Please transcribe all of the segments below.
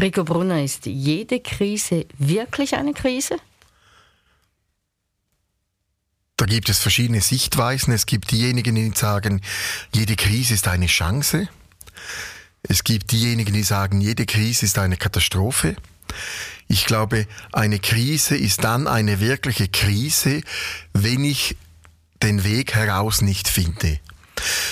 Rico Brunner, ist jede Krise wirklich eine Krise? Da gibt es verschiedene Sichtweisen. Es gibt diejenigen, die sagen, jede Krise ist eine Chance. Es gibt diejenigen, die sagen, jede Krise ist eine Katastrophe. Ich glaube, eine Krise ist dann eine wirkliche Krise, wenn ich den Weg heraus nicht finde.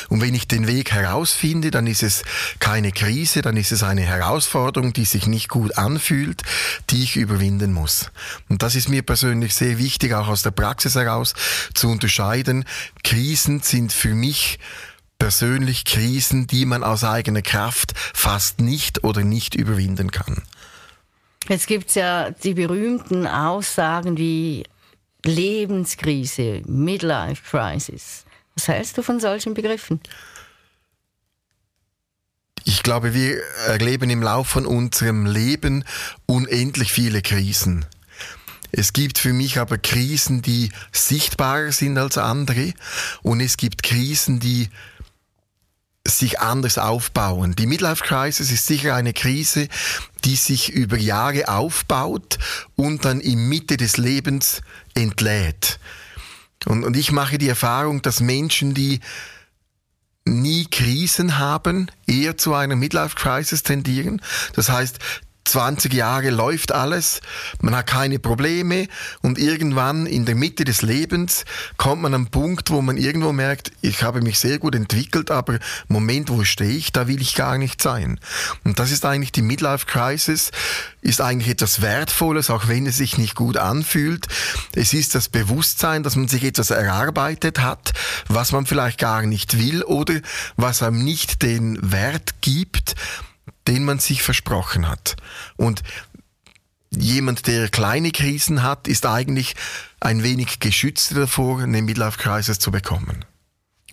Und wenn ich den Weg herausfinde, dann ist es keine Krise, dann ist es eine Herausforderung, die sich nicht gut anfühlt, die ich überwinden muss. Und das ist mir persönlich sehr wichtig, auch aus der Praxis heraus zu unterscheiden. Krisen sind für mich persönlich Krisen, die man aus eigener Kraft fast nicht oder nicht überwinden kann. Jetzt gibt ja die berühmten Aussagen wie Lebenskrise, Midlife Crisis. Was hältst du von solchen Begriffen? Ich glaube, wir erleben im Laufe von unserem Leben unendlich viele Krisen. Es gibt für mich aber Krisen, die sichtbarer sind als andere und es gibt Krisen, die sich anders aufbauen. Die Midlife Crisis ist sicher eine Krise, die sich über Jahre aufbaut und dann in Mitte des Lebens entlädt. Und, und ich mache die Erfahrung, dass Menschen, die nie Krisen haben, eher zu einer Midlife Crisis tendieren. Das heißt, 20 Jahre läuft alles, man hat keine Probleme. Und irgendwann in der Mitte des Lebens kommt man an einen Punkt, wo man irgendwo merkt, ich habe mich sehr gut entwickelt, aber Moment, wo stehe ich, da will ich gar nicht sein. Und das ist eigentlich die Midlife Crisis, ist eigentlich etwas Wertvolles, auch wenn es sich nicht gut anfühlt. Es ist das Bewusstsein, dass man sich etwas erarbeitet hat, was man vielleicht gar nicht will oder was einem nicht den Wert gibt, den man sich versprochen hat. Und jemand, der kleine Krisen hat, ist eigentlich ein wenig geschützter davor, eine Midlife Crisis zu bekommen.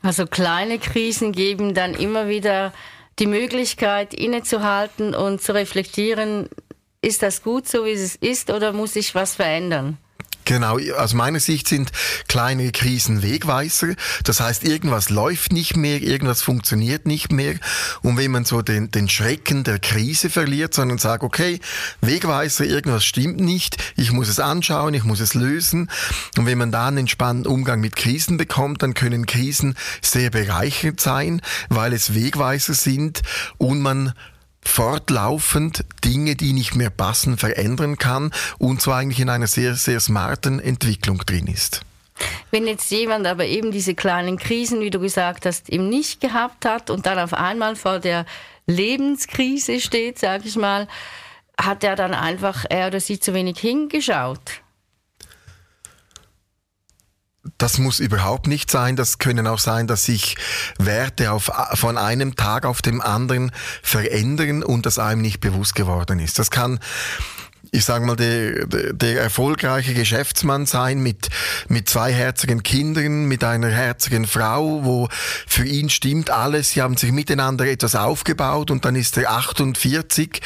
Also kleine Krisen geben dann immer wieder die Möglichkeit, innezuhalten und zu reflektieren, ist das gut so, wie es ist, oder muss ich was verändern? Genau, aus meiner Sicht sind kleine Krisen Wegweiser. Das heißt, irgendwas läuft nicht mehr, irgendwas funktioniert nicht mehr. Und wenn man so den, den Schrecken der Krise verliert, sondern sagt, okay, Wegweiser, irgendwas stimmt nicht, ich muss es anschauen, ich muss es lösen. Und wenn man da einen entspannten Umgang mit Krisen bekommt, dann können Krisen sehr bereichernd sein, weil es Wegweiser sind und man fortlaufend Dinge, die nicht mehr passen, verändern kann und zwar eigentlich in einer sehr, sehr smarten Entwicklung drin ist. Wenn jetzt jemand aber eben diese kleinen Krisen, wie du gesagt hast, eben nicht gehabt hat und dann auf einmal vor der Lebenskrise steht, sage ich mal, hat er dann einfach er oder sie zu wenig hingeschaut? Das muss überhaupt nicht sein. Das können auch sein, dass sich Werte auf, von einem Tag auf dem anderen verändern und das einem nicht bewusst geworden ist. Das kann ich sage mal, der, der, erfolgreiche Geschäftsmann sein mit, mit zwei herzigen Kindern, mit einer herzigen Frau, wo für ihn stimmt alles, sie haben sich miteinander etwas aufgebaut und dann ist er 48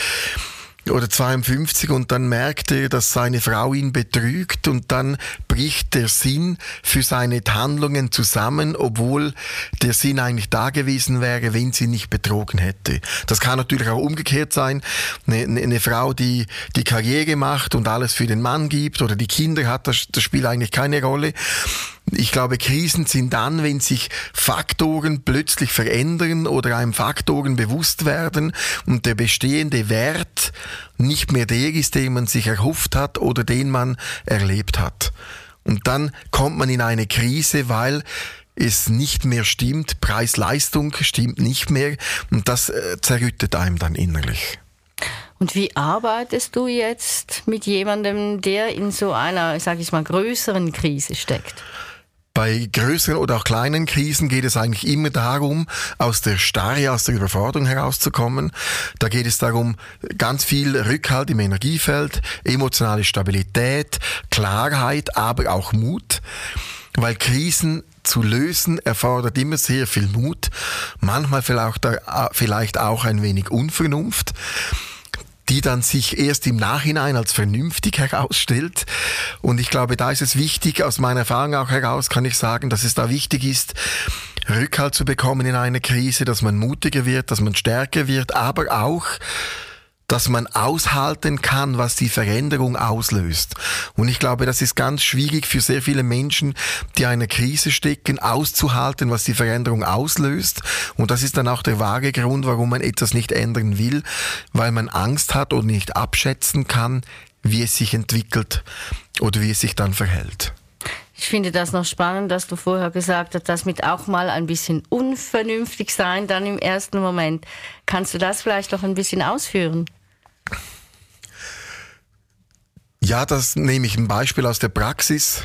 oder 52 und dann merkt er, dass seine Frau ihn betrügt und dann bricht der Sinn für seine Handlungen zusammen, obwohl der Sinn eigentlich da gewesen wäre, wenn sie nicht betrogen hätte. Das kann natürlich auch umgekehrt sein. Eine, eine Frau, die die Karriere macht und alles für den Mann gibt oder die Kinder hat, das, das spielt eigentlich keine Rolle. Ich glaube, Krisen sind dann, wenn sich Faktoren plötzlich verändern oder einem Faktoren bewusst werden und der bestehende Wert nicht mehr der ist, den man sich erhofft hat oder den man erlebt hat. Und dann kommt man in eine Krise, weil es nicht mehr stimmt, Preis-Leistung stimmt nicht mehr und das äh, zerrüttet einem dann innerlich. Und wie arbeitest du jetzt mit jemandem, der in so einer, sage ich mal, größeren Krise steckt? Bei größeren oder auch kleinen Krisen geht es eigentlich immer darum, aus der Starre, aus der Überforderung herauszukommen. Da geht es darum, ganz viel Rückhalt im Energiefeld, emotionale Stabilität, Klarheit, aber auch Mut. Weil Krisen zu lösen erfordert immer sehr viel Mut, manchmal vielleicht auch ein wenig Unvernunft die dann sich erst im Nachhinein als vernünftig herausstellt. Und ich glaube, da ist es wichtig, aus meiner Erfahrung auch heraus kann ich sagen, dass es da wichtig ist, Rückhalt zu bekommen in einer Krise, dass man mutiger wird, dass man stärker wird, aber auch dass man aushalten kann, was die Veränderung auslöst. Und ich glaube, das ist ganz schwierig für sehr viele Menschen, die in einer Krise stecken, auszuhalten, was die Veränderung auslöst. Und das ist dann auch der wahre Grund, warum man etwas nicht ändern will, weil man Angst hat oder nicht abschätzen kann, wie es sich entwickelt oder wie es sich dann verhält. Ich finde das noch spannend, dass du vorher gesagt hast, dass mit auch mal ein bisschen unvernünftig sein dann im ersten Moment. Kannst du das vielleicht noch ein bisschen ausführen? Ja, das nehme ich ein Beispiel aus der Praxis.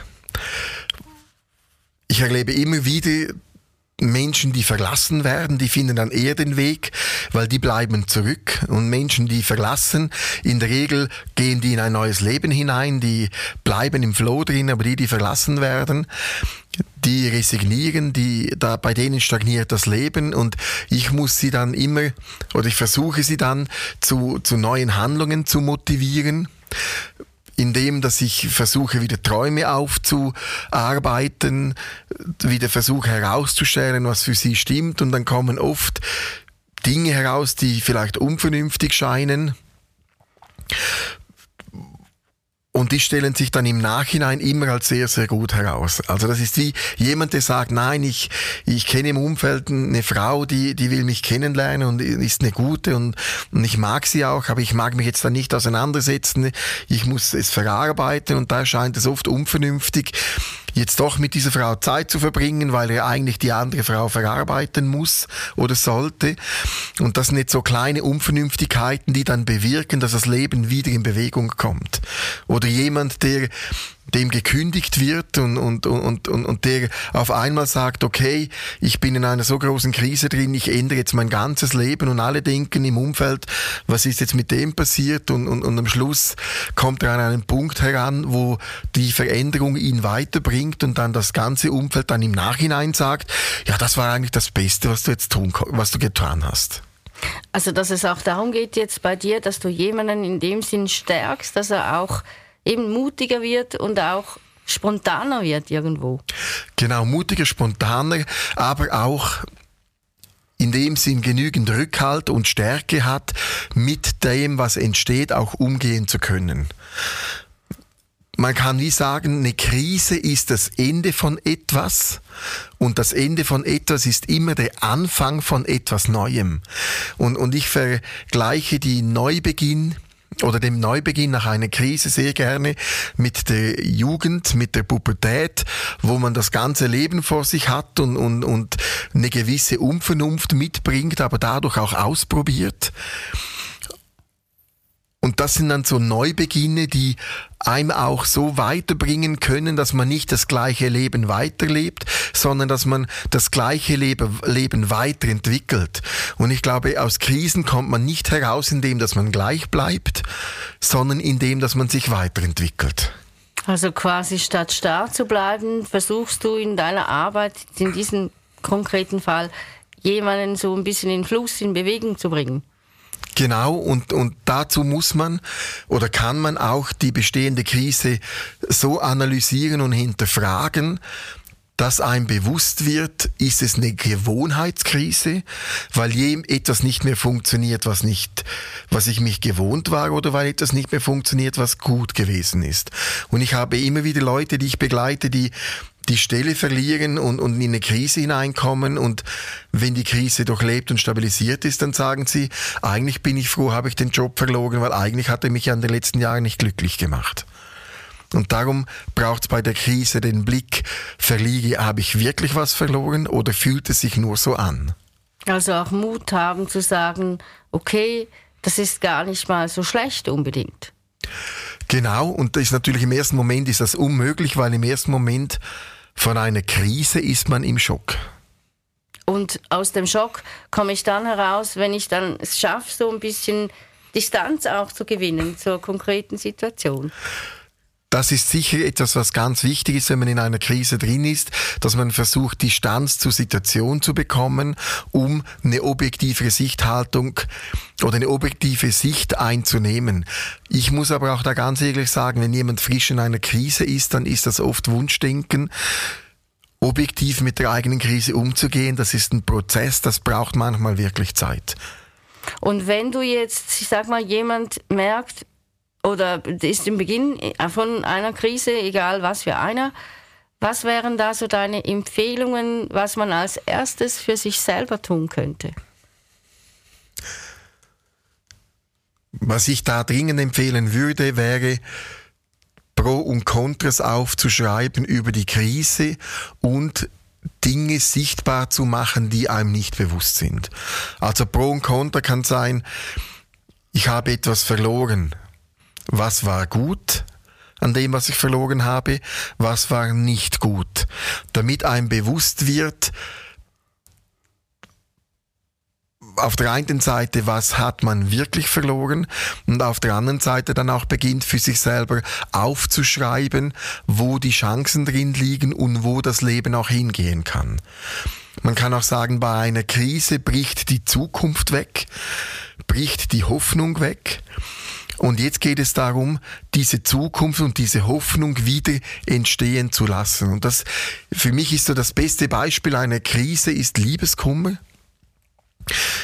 Ich erlebe immer wieder Menschen, die verlassen werden, die finden dann eher den Weg, weil die bleiben zurück. Und Menschen, die verlassen, in der Regel gehen die in ein neues Leben hinein, die bleiben im Flow drin, aber die, die verlassen werden, die resignieren, die, da, bei denen stagniert das Leben und ich muss sie dann immer, oder ich versuche sie dann zu, zu neuen Handlungen zu motivieren indem dass ich versuche, wieder Träume aufzuarbeiten, wieder versuche herauszustellen, was für sie stimmt und dann kommen oft Dinge heraus, die vielleicht unvernünftig scheinen. Und die stellen sich dann im Nachhinein immer als sehr, sehr gut heraus. Also das ist wie jemand, der sagt, nein, ich, ich kenne im Umfeld eine Frau, die, die will mich kennenlernen und ist eine gute und, und ich mag sie auch, aber ich mag mich jetzt da nicht auseinandersetzen. Ich muss es verarbeiten und da erscheint es oft unvernünftig jetzt doch mit dieser Frau Zeit zu verbringen, weil er eigentlich die andere Frau verarbeiten muss oder sollte. Und das sind jetzt so kleine Unvernünftigkeiten, die dann bewirken, dass das Leben wieder in Bewegung kommt. Oder jemand, der dem gekündigt wird und, und, und, und, und der auf einmal sagt, okay, ich bin in einer so großen Krise drin, ich ändere jetzt mein ganzes Leben und alle denken im Umfeld, was ist jetzt mit dem passiert und, und, und am Schluss kommt er an einen Punkt heran, wo die Veränderung ihn weiterbringt und dann das ganze Umfeld dann im Nachhinein sagt, ja, das war eigentlich das Beste, was du jetzt tun, was du getan hast. Also, dass es auch darum geht jetzt bei dir, dass du jemanden in dem Sinn stärkst, dass er auch eben mutiger wird und auch spontaner wird irgendwo. Genau, mutiger, spontaner, aber auch in dem Sinn genügend Rückhalt und Stärke hat, mit dem, was entsteht, auch umgehen zu können. Man kann wie sagen, eine Krise ist das Ende von etwas und das Ende von etwas ist immer der Anfang von etwas Neuem. Und, und ich vergleiche die Neubeginn oder dem Neubeginn nach einer Krise sehr gerne mit der Jugend, mit der Pubertät, wo man das ganze Leben vor sich hat und, und, und eine gewisse Unvernunft mitbringt, aber dadurch auch ausprobiert. Und das sind dann so Neubeginne, die einem auch so weiterbringen können, dass man nicht das gleiche Leben weiterlebt, sondern dass man das gleiche Leben, weiterentwickelt. Und ich glaube, aus Krisen kommt man nicht heraus, indem dass man gleich bleibt, sondern indem dass man sich weiterentwickelt. Also quasi statt starr zu bleiben, versuchst du in deiner Arbeit, in diesem konkreten Fall, jemanden so ein bisschen in Fluss, in Bewegung zu bringen. Genau, und, und dazu muss man oder kann man auch die bestehende Krise so analysieren und hinterfragen, dass einem bewusst wird, ist es eine Gewohnheitskrise, weil je etwas nicht mehr funktioniert, was nicht, was ich mich gewohnt war, oder weil etwas nicht mehr funktioniert, was gut gewesen ist. Und ich habe immer wieder Leute, die ich begleite, die die Stelle verlieren und, und in eine Krise hineinkommen und wenn die Krise durchlebt und stabilisiert ist, dann sagen sie, eigentlich bin ich froh, habe ich den Job verloren, weil eigentlich hat er mich an den letzten Jahren nicht glücklich gemacht. Und darum braucht es bei der Krise den Blick, verliege, habe ich wirklich was verloren oder fühlt es sich nur so an? Also auch Mut haben zu sagen, okay, das ist gar nicht mal so schlecht unbedingt. Genau, und das ist natürlich im ersten Moment ist das unmöglich, weil im ersten Moment von einer Krise ist man im Schock. Und aus dem Schock komme ich dann heraus, wenn ich dann es schaffe, so ein bisschen Distanz auch zu gewinnen zur konkreten Situation. Das ist sicher etwas, was ganz wichtig ist, wenn man in einer Krise drin ist, dass man versucht, Distanz zur Situation zu bekommen, um eine objektive Sichthaltung oder eine objektive Sicht einzunehmen. Ich muss aber auch da ganz ehrlich sagen, wenn jemand frisch in einer Krise ist, dann ist das oft Wunschdenken objektiv mit der eigenen Krise umzugehen, das ist ein Prozess, das braucht manchmal wirklich Zeit. Und wenn du jetzt, ich sag mal, jemand merkt oder ist im Beginn von einer Krise, egal was für einer, was wären da so deine Empfehlungen, was man als erstes für sich selber tun könnte? Was ich da dringend empfehlen würde, wäre, Pro und Kontras aufzuschreiben über die Krise und Dinge sichtbar zu machen, die einem nicht bewusst sind. Also Pro und Contra kann sein, ich habe etwas verloren. Was war gut an dem, was ich verloren habe? Was war nicht gut? Damit einem bewusst wird, auf der einen Seite, was hat man wirklich verloren und auf der anderen Seite dann auch beginnt für sich selber aufzuschreiben, wo die Chancen drin liegen und wo das Leben auch hingehen kann. Man kann auch sagen, bei einer Krise bricht die Zukunft weg, bricht die Hoffnung weg. Und jetzt geht es darum, diese Zukunft und diese Hoffnung wieder entstehen zu lassen. Und das, für mich ist so das beste Beispiel einer Krise ist Liebeskummer.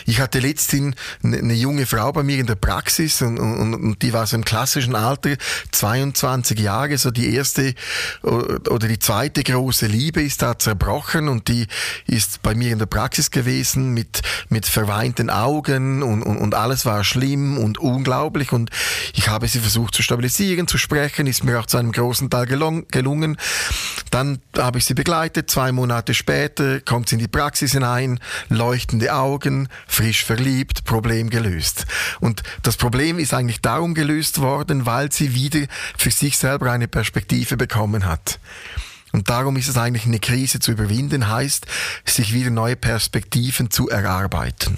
Ich hatte letztens eine junge Frau bei mir in der Praxis und, und, und, die war so im klassischen Alter, 22 Jahre, so die erste oder die zweite große Liebe ist da zerbrochen und die ist bei mir in der Praxis gewesen mit, mit verweinten Augen und, und, und alles war schlimm und unglaublich und ich habe sie versucht zu stabilisieren, zu sprechen, ist mir auch zu einem großen Teil gelungen. Dann habe ich sie begleitet, zwei Monate später kommt sie in die Praxis hinein, leuchtende Augen, frisch verliebt, Problem gelöst. Und das Problem ist eigentlich darum gelöst worden, weil sie wieder für sich selber eine Perspektive bekommen hat. Und darum ist es eigentlich eine Krise zu überwinden, heißt, sich wieder neue Perspektiven zu erarbeiten.